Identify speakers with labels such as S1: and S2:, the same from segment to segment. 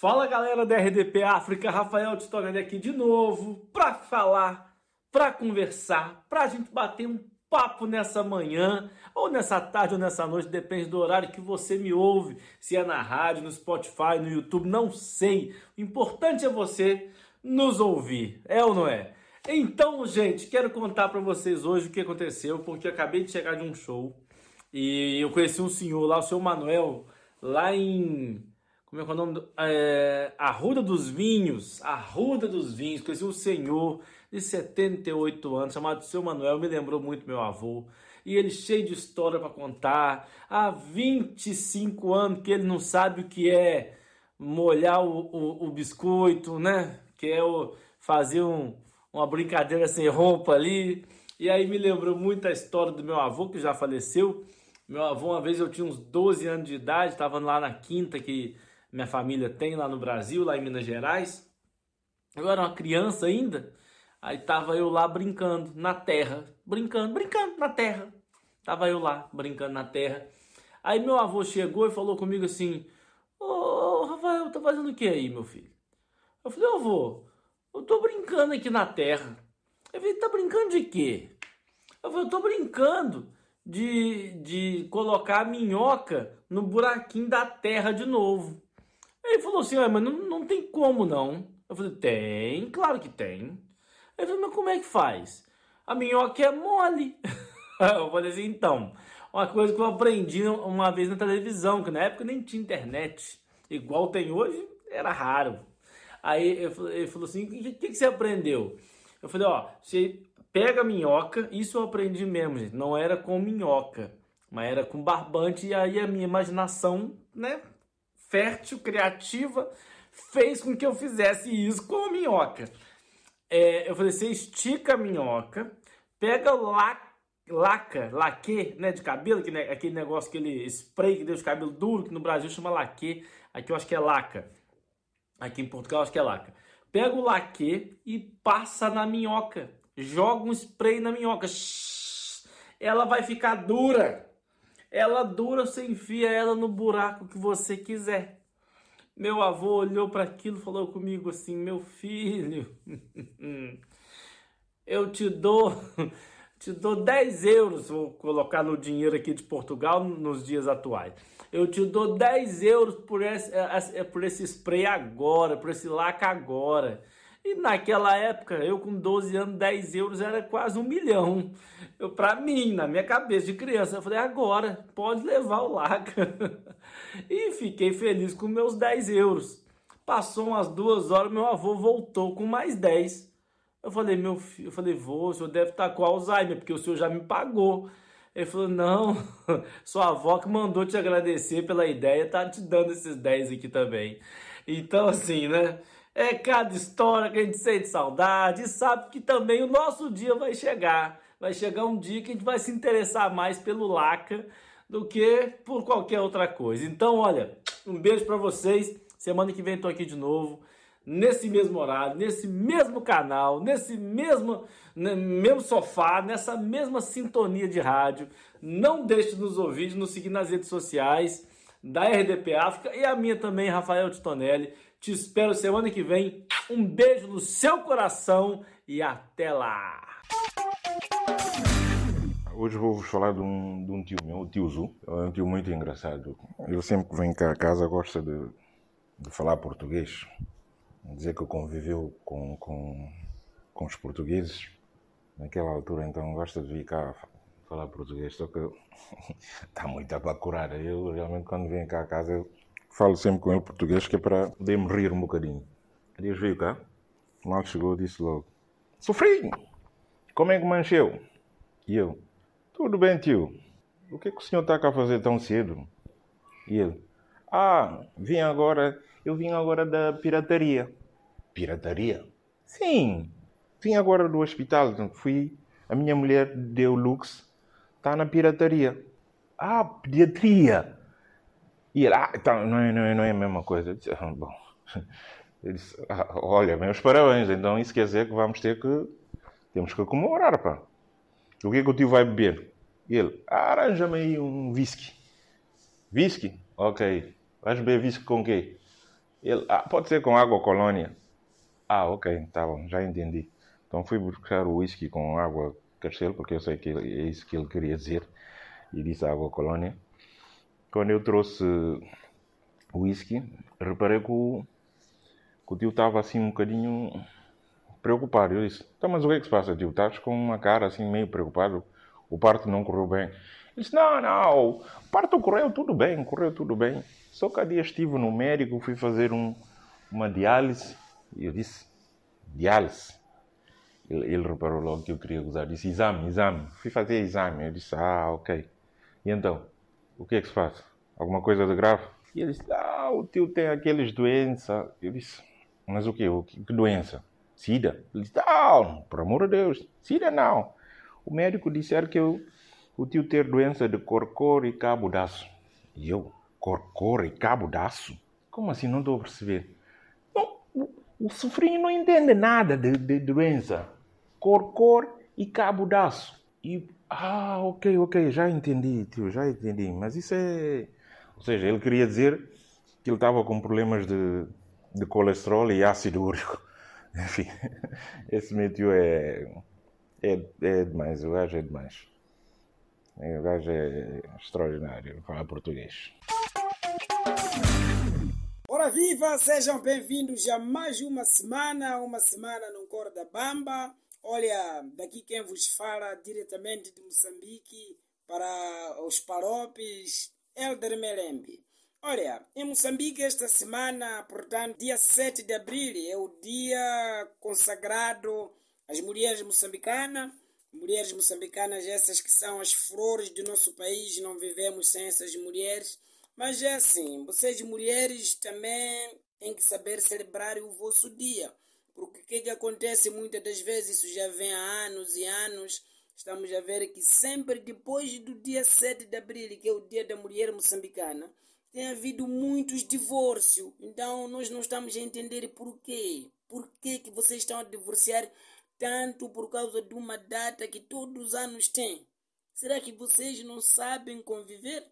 S1: Fala galera da RDP África, Rafael Titonelli aqui de novo para falar, para conversar, para a gente bater um papo nessa manhã, ou nessa tarde, ou nessa noite, depende do horário que você me ouve, se é na rádio, no Spotify, no YouTube, não sei. O importante é você nos ouvir, é ou não é? Então, gente, quero contar para vocês hoje o que aconteceu, porque eu acabei de chegar de um show e eu conheci um senhor lá, o seu Manuel, lá em como é que é o nome? Do, é, Arruda dos Vinhos. Arruda dos Vinhos. Conheci um senhor de 78 anos, chamado Seu Manuel, me lembrou muito meu avô. E ele cheio de história para contar. Há 25 anos que ele não sabe o que é molhar o, o, o biscoito, né? Que é o, fazer um, uma brincadeira sem roupa ali. E aí me lembrou muito a história do meu avô, que já faleceu. Meu avô, uma vez eu tinha uns 12 anos de idade, estava lá na quinta que minha família tem lá no Brasil, lá em Minas Gerais. Eu era uma criança ainda, aí tava eu lá brincando na terra, brincando, brincando na terra. Tava eu lá brincando na terra. Aí meu avô chegou e falou comigo assim: Ô Rafael, tá fazendo o que aí, meu filho? Eu falei: avô, eu tô brincando aqui na terra. Ele falou: tá brincando de quê? Eu falei: eu tô brincando de, de colocar a minhoca no buraquinho da terra de novo. Ele falou assim, mas não, não tem como não. Eu falei, tem, claro que tem. Ele falou, mas como é que faz? A minhoca é mole. eu falei assim, então, uma coisa que eu aprendi uma vez na televisão, que na época nem tinha internet, igual tem hoje, era raro. Aí ele falou assim, o que, que, você aprendeu? Eu falei, ó, você pega a minhoca, isso eu aprendi mesmo, gente, não era com minhoca, mas era com barbante, e aí a minha imaginação, né, fértil, criativa, fez com que eu fizesse isso com a minhoca. É, eu falei, você estica a minhoca, pega la, laca, laque, né, de cabelo, que, né, aquele negócio, aquele spray que deixa o cabelo duro, que no Brasil chama laque, aqui eu acho que é laca, aqui em Portugal eu acho que é laca. Pega o laque e passa na minhoca, joga um spray na minhoca, ela vai ficar dura. Ela dura, você enfia ela no buraco que você quiser. Meu avô olhou para aquilo e falou comigo assim: Meu filho, eu te dou, te dou 10 euros, vou colocar no dinheiro aqui de Portugal nos dias atuais. Eu te dou 10 euros por esse, por esse spray agora, por esse laca agora. E naquela época, eu com 12 anos, 10 euros era quase um milhão. Eu, pra mim, na minha cabeça de criança, eu falei, agora, pode levar o laca. e fiquei feliz com meus 10 euros. Passou umas duas horas, meu avô voltou com mais 10. Eu falei, meu filho, eu falei, vô, o senhor deve estar com Alzheimer, porque o senhor já me pagou. Ele falou, não, sua avó que mandou te agradecer pela ideia, tá te dando esses 10 aqui também. Então, assim, né? É cada história que a gente sente saudade e sabe que também o nosso dia vai chegar. Vai chegar um dia que a gente vai se interessar mais pelo Laca do que por qualquer outra coisa. Então, olha, um beijo para vocês. Semana que vem estou aqui de novo, nesse mesmo horário, nesse mesmo canal, nesse mesmo, né, mesmo sofá, nessa mesma sintonia de rádio. Não deixe de nos ouvir, de nos seguir nas redes sociais da RDP África e a minha também, Rafael Titonelli. Te espero semana que vem. Um beijo no seu coração e até lá!
S2: Hoje vou vos falar de um, de um tio meu, o tio Zu. É um tio muito engraçado. Ele sempre que vem cá a casa gosta de, de falar português. Dizer que conviveu com, com, com os portugueses. Naquela altura, então, gosta de vir cá falar português. Só que está muito a procurar. Eu realmente, quando vem cá a casa, eu falo sempre com ele português, que é para poder-me rir um bocadinho. Dias veio cá, mal chegou, disse logo: Sofrinho, como é que mancheu? E eu: Tudo bem, tio. O que é que o senhor está cá a fazer tão cedo? E ele: Ah, vim agora, eu vim agora da pirataria. Pirataria? Sim, vim agora do hospital. Fui, a minha mulher deu lux, está na pirataria. Ah, pediatria. E então, não é, não é, não é a mesma coisa. Disse, ah, bom, ele disse, ah, olha, meus parabéns, então isso quer dizer que vamos ter que, temos que comemorar, pá. O que é que o tio vai beber? Ele, ah, arranja-me aí um whisky. Whisky? Ok. Vais beber whisky com quê? Ele, ah, pode ser com água colônia. Ah, ok, tá bom, já entendi. Então fui buscar o whisky com água Castelo, porque eu sei que é isso que ele queria dizer, e disse água colônia. Quando eu trouxe o whisky, reparei que o, que o tio estava assim um bocadinho preocupado. Eu disse, então, mas o que é que se passa, tio? Estás com uma cara assim meio preocupado? O parto não correu bem. Ele disse, não, não, o parto correu tudo bem, correu tudo bem. Só que há dia estive no médico, fui fazer um, uma diálise. E eu disse, diálise? Ele, ele reparou logo que eu queria usar. Disse, exame, exame. Fui fazer exame. Eu disse, ah, ok. E então, o que é que se faz? Alguma coisa de grave? E ele disse, ah, o tio tem aqueles doenças. Eu disse, mas o quê? O que, que doença? Sida? Ele disse, não, por amor de Deus, Sida não. O médico disser que eu, o tio ter doença de corcor e cabo daço. E eu, corcor e cabo daço? Como assim? Não estou a perceber. Não, o, o sofrinho não entende nada de, de doença. Corcor e cabo daço. E, ah, ok, ok, já entendi, tio, já entendi. Mas isso é... Ou seja, ele queria dizer que ele estava com problemas de, de colesterol e ácido úrico. Enfim, esse meu tio é é, é demais, o gajo é demais. O gajo é extraordinário, falar português.
S3: Ora viva, sejam bem-vindos a mais uma semana, uma semana no Corda Bamba. Olha, daqui quem vos fala diretamente de Moçambique para os paropes Elder Melembe. Olha, em Moçambique esta semana, portanto, dia 7 de abril, é o dia consagrado as mulheres moçambicanas, mulheres moçambicanas, essas que são as flores do nosso país, não vivemos sem essas mulheres. Mas é assim, vocês mulheres também têm que saber celebrar o vosso dia. Porque o que, que acontece muitas das vezes, isso já vem há anos e anos, estamos a ver que sempre depois do dia 7 de abril, que é o dia da mulher moçambicana, tem havido muitos divórcios. Então nós não estamos a entender por quê. Por que, que vocês estão a divorciar tanto por causa de uma data que todos os anos tem. Será que vocês não sabem conviver?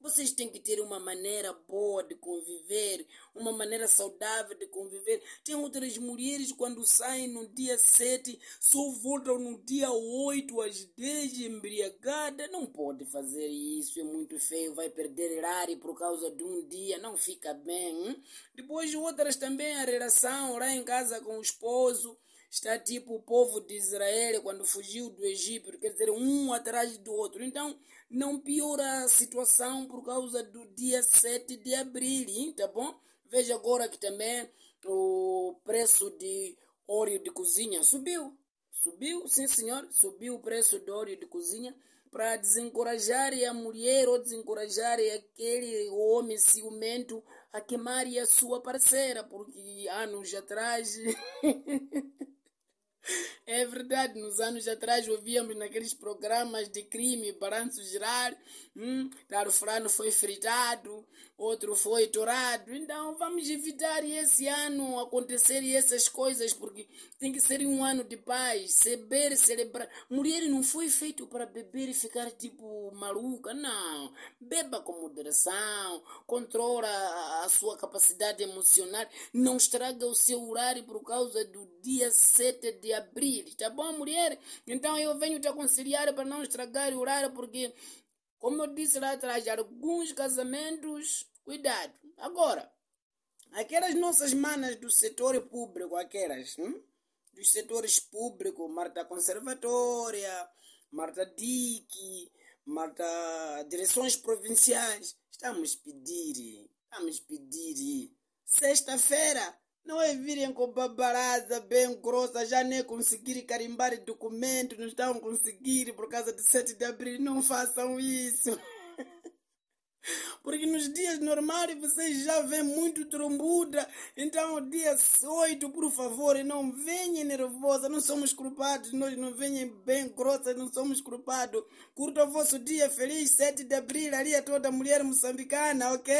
S3: Vocês têm que ter uma maneira boa de conviver, uma maneira saudável de conviver. Tem outras mulheres quando saem no dia 7, só voltam no dia 8 às 10 embriagada. Não pode fazer isso, é muito feio, vai perder horário por causa de um dia, não fica bem. Hein? Depois outras também a relação lá em casa com o esposo está tipo o povo de Israel quando fugiu do Egito, quer dizer, um atrás do outro. Então, não piora a situação por causa do dia 7 de abril, tá bom? Veja agora que também o preço de óleo de cozinha subiu. Subiu, sim senhor, subiu o preço do óleo de cozinha para desencorajar a mulher ou desencorajar aquele homem ciumento a queimar a sua parceira, porque anos atrás É verdade, nos anos atrás ouvíamos naqueles programas de crime, balanço geral, hum, fulano foi fritado, outro foi torado. Então vamos evitar esse ano acontecer essas coisas, porque tem que ser um ano de paz, beber, celebrar. Mulher não foi feito para beber e ficar tipo maluca, não. Beba com moderação, controla a sua capacidade emocional, não estraga o seu horário por causa do dia 7 de abril, tá bom, mulher? Então eu venho te aconselhar para não estragar o horário, porque, como eu disse lá atrás, alguns casamentos, cuidado. Agora, aquelas nossas manas do setor público, aquelas, hum? dos setores públicos, Marta Conservatória, Marta DIC, Marta Direções Provinciais, estamos pedir, estamos pedir, sexta-feira, não é virem com babaraza bem grossa, já nem conseguir carimbar documento, não estão a conseguir por causa de 7 de abril. Não façam isso. Porque nos dias normais vocês já vêem muito trombuda. Então, dia 8, por favor, não venham nervosa. Não somos culpados. Nós não venham bem grossa, não somos culpados. Curta o vosso dia feliz, 7 de abril, ali é toda mulher moçambicana, ok?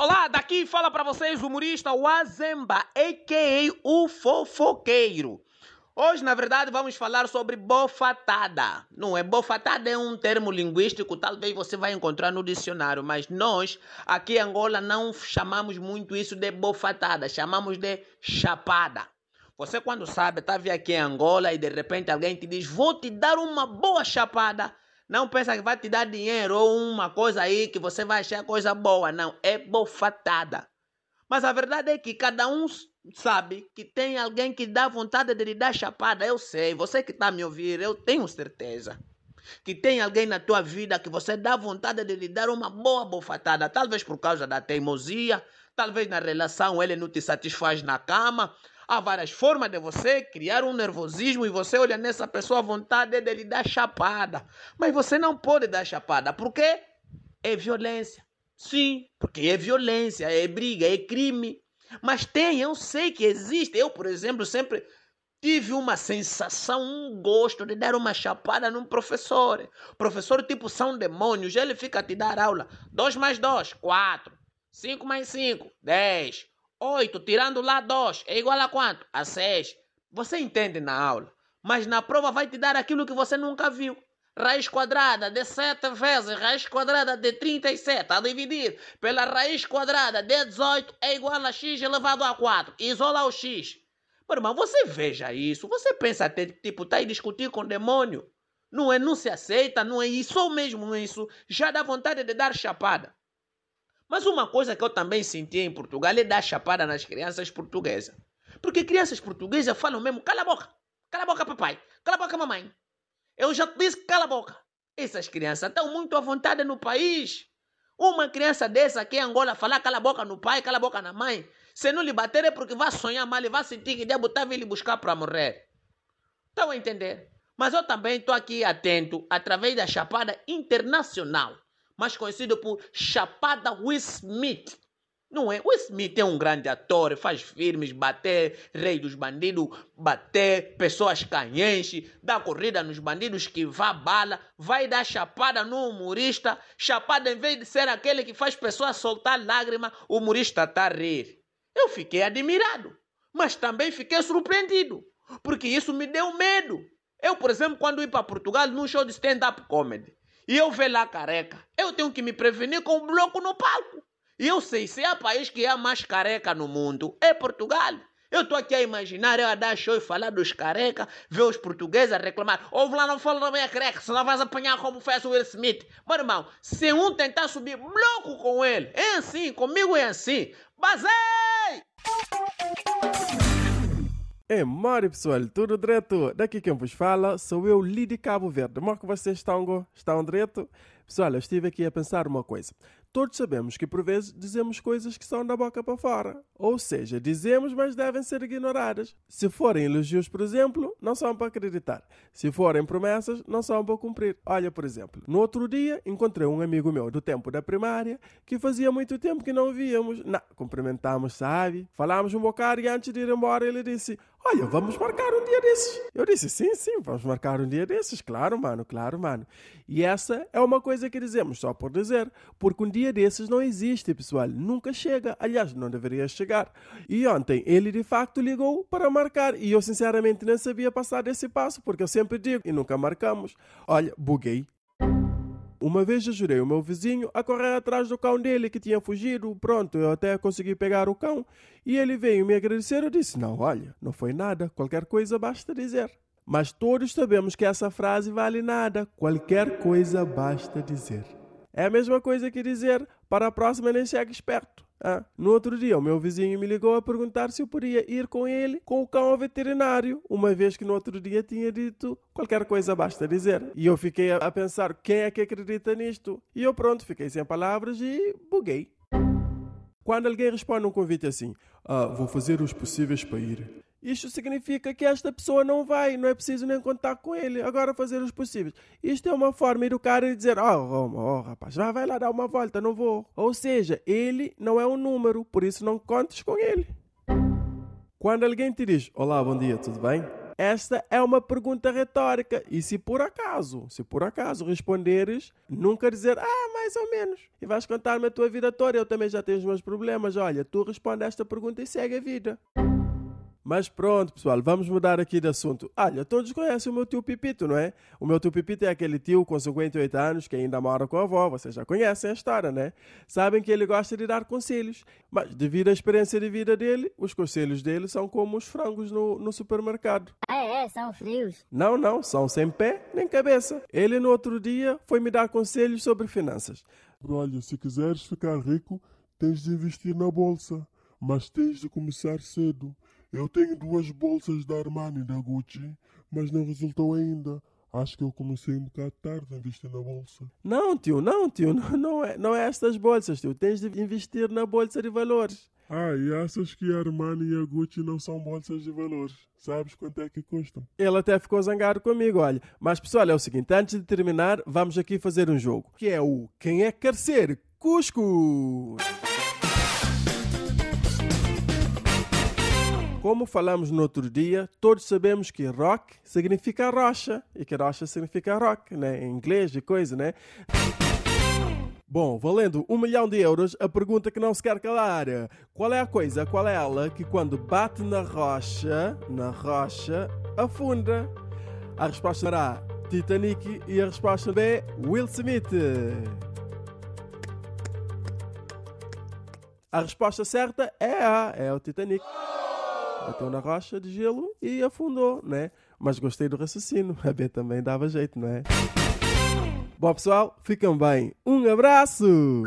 S4: Olá, daqui fala para vocês o humorista Wazemba, a.k.a. o fofoqueiro. Hoje, na verdade, vamos falar sobre bofatada. Não é? Bofatada é um termo linguístico, talvez você vai encontrar no dicionário, mas nós, aqui em Angola, não chamamos muito isso de bofatada, chamamos de chapada. Você, quando sabe, está aqui em Angola e de repente alguém te diz: Vou te dar uma boa chapada. Não pensa que vai te dar dinheiro ou uma coisa aí que você vai achar coisa boa. Não, é bofatada. Mas a verdade é que cada um sabe que tem alguém que dá vontade de lhe dar chapada. Eu sei, você que está me ouvindo, eu tenho certeza. Que tem alguém na tua vida que você dá vontade de lhe dar uma boa bofatada. Talvez por causa da teimosia, talvez na relação ele não te satisfaz na cama. Há várias formas de você criar um nervosismo e você olha nessa pessoa a vontade de lhe dar chapada. Mas você não pode dar chapada, porque é violência. Sim, porque é violência, é briga, é crime. Mas tem, eu sei que existe. Eu, por exemplo, sempre tive uma sensação, um gosto de dar uma chapada num professor. Professor tipo são demônios, ele fica a te dar aula. 2 mais 2, 4. 5 mais 5, 10. 8, tirando lá 2, é igual a quanto? A 6. Você entende na aula. Mas na prova vai te dar aquilo que você nunca viu raiz quadrada de 7 vezes raiz quadrada de 37 a dividir pela raiz quadrada de 18 é igual a x elevado a 4. Isola o x. Meu irmão, você veja isso. Você pensa até, tipo, tá aí discutir com o demônio. Não é, não se aceita, não é isso, mesmo isso, já dá vontade de dar chapada. Mas uma coisa que eu também senti em Portugal é dar chapada nas crianças portuguesas. Porque crianças portuguesas falam mesmo, cala a boca, cala a boca papai, cala a boca mamãe. Eu já te disse, cala a boca. Essas crianças estão muito à vontade no país. Uma criança dessa aqui em Angola falar cala a boca no pai, cala a boca na mãe. Se não lhe bater é porque vai sonhar mal e vai sentir que diabo está vindo lhe buscar para morrer. Estão a entender? Mas eu também estou aqui atento através da Chapada Internacional, mais conhecido por Chapada Will Smith. Não é? O Smith é um grande ator, faz filmes, bater rei dos bandidos, bater pessoas canhenses, dá corrida nos bandidos que vá bala, vai dar chapada no humorista. Chapada, em vez de ser aquele que faz pessoas soltar lágrima, o humorista está a rir. Eu fiquei admirado, mas também fiquei surpreendido, porque isso me deu medo. Eu, por exemplo, quando ir para Portugal num show de stand-up comedy, e eu ver lá careca, eu tenho que me prevenir com o bloco no palco. E eu sei, se há país que é mais careca no mundo, é Portugal. Eu estou aqui a imaginar, eu a dar show e falar dos careca, ver os portugueses a reclamar. Ouve lá, não fala também a careca, senão vais apanhar como fez o Will Smith. Meu irmão, se um tentar subir bloco com ele, é assim, comigo é assim. Basei!
S5: É, mori pessoal, tudo direto? Daqui quem vos fala sou eu, Lidi Cabo Verde. Como é que vocês estão? Estão direto? Pessoal, eu estive aqui a pensar uma coisa. Todos sabemos que por vezes dizemos coisas que são da boca para fora. Ou seja, dizemos, mas devem ser ignoradas. Se forem elogios, por exemplo, não são para acreditar. Se forem promessas, não são para cumprir. Olha, por exemplo, no outro dia encontrei um amigo meu do tempo da primária que fazia muito tempo que não víamos. Não, cumprimentámos, sabe? Falámos um bocado e antes de ir embora ele disse: Olha, vamos marcar um dia desses. Eu disse: Sim, sim, vamos marcar um dia desses. Claro, mano, claro, mano. E essa é uma coisa que dizemos só por dizer, porque um dia desses não existe, pessoal. Nunca chega. Aliás, não deveria chegar. E ontem ele de facto ligou para marcar e eu sinceramente nem sabia passar desse passo, porque eu sempre digo e nunca marcamos. Olha, buguei. Uma vez ajudei o meu vizinho a correr atrás do cão dele que tinha fugido. Pronto, eu até consegui pegar o cão. E ele veio me agradecer. Eu disse: Não, olha, não foi nada. Qualquer coisa basta dizer. Mas todos sabemos que essa frase vale nada. Qualquer coisa basta dizer. É a mesma coisa que dizer: Para a próxima nem chega esperto. Ah, no outro dia, o meu vizinho me ligou a perguntar se eu podia ir com ele com o cão ao veterinário, uma vez que no outro dia tinha dito qualquer coisa basta dizer. E eu fiquei a pensar quem é que acredita nisto. E eu pronto, fiquei sem palavras e buguei. Quando alguém responde um convite assim, ah, vou fazer os possíveis para ir. Isto significa que esta pessoa não vai, não é preciso nem contar com ele. Agora fazer os possíveis. Isto é uma forma de dizer: oh, oh, oh rapaz, já vai lá dar uma volta, não vou. Ou seja, ele não é um número, por isso não contes com ele. Quando alguém te diz: Olá, bom dia, tudo bem? Esta é uma pergunta retórica. E se por acaso, se por acaso responderes, nunca dizer, ah, mais ou menos. E vais contar-me a tua vida toda, eu também já tenho os meus problemas. Olha, tu responde esta pergunta e segue a vida. Mas pronto, pessoal, vamos mudar aqui de assunto. Olha, todos conhecem o meu tio Pipito, não é? O meu tio Pipito é aquele tio com 58 anos que ainda mora com a avó, vocês já conhecem a história, né? Sabem que ele gosta de dar conselhos, mas devido à experiência de vida dele, os conselhos dele são como os frangos no, no supermercado.
S6: Ah, é? São frios.
S5: Não, não, são sem pé nem cabeça. Ele no outro dia foi me dar conselhos sobre finanças.
S7: Olha, se quiseres ficar rico, tens de investir na bolsa, mas tens de começar cedo. Eu tenho duas bolsas da Armani e da Gucci, mas não resultou ainda. Acho que eu comecei um bocado tarde a investir na bolsa.
S5: Não, tio, não, tio, não, não é, não é estas bolsas, tio. Tens de investir na bolsa de valores.
S7: Ah, e achas que a Armani e a Gucci não são bolsas de valores? Sabes quanto é que custam?
S5: Ele até ficou zangado comigo, olha. Mas pessoal, é o seguinte, antes de terminar, vamos aqui fazer um jogo, que é o Quem é ser Cusco? Como falamos no outro dia, todos sabemos que rock significa rocha e que rocha significa rock, né? Em inglês e coisa, né? Bom, valendo um milhão de euros, a pergunta que não se quer calar. Qual é a coisa, qual é ela que quando bate na rocha, na rocha, afunda? A resposta será Titanic e a resposta B, Will Smith. A resposta certa é A, é o Titanic. Bateu na rocha de gelo e afundou, né? Mas gostei do raciocínio. A B também dava jeito, não é? Bom, pessoal, ficam bem. Um abraço!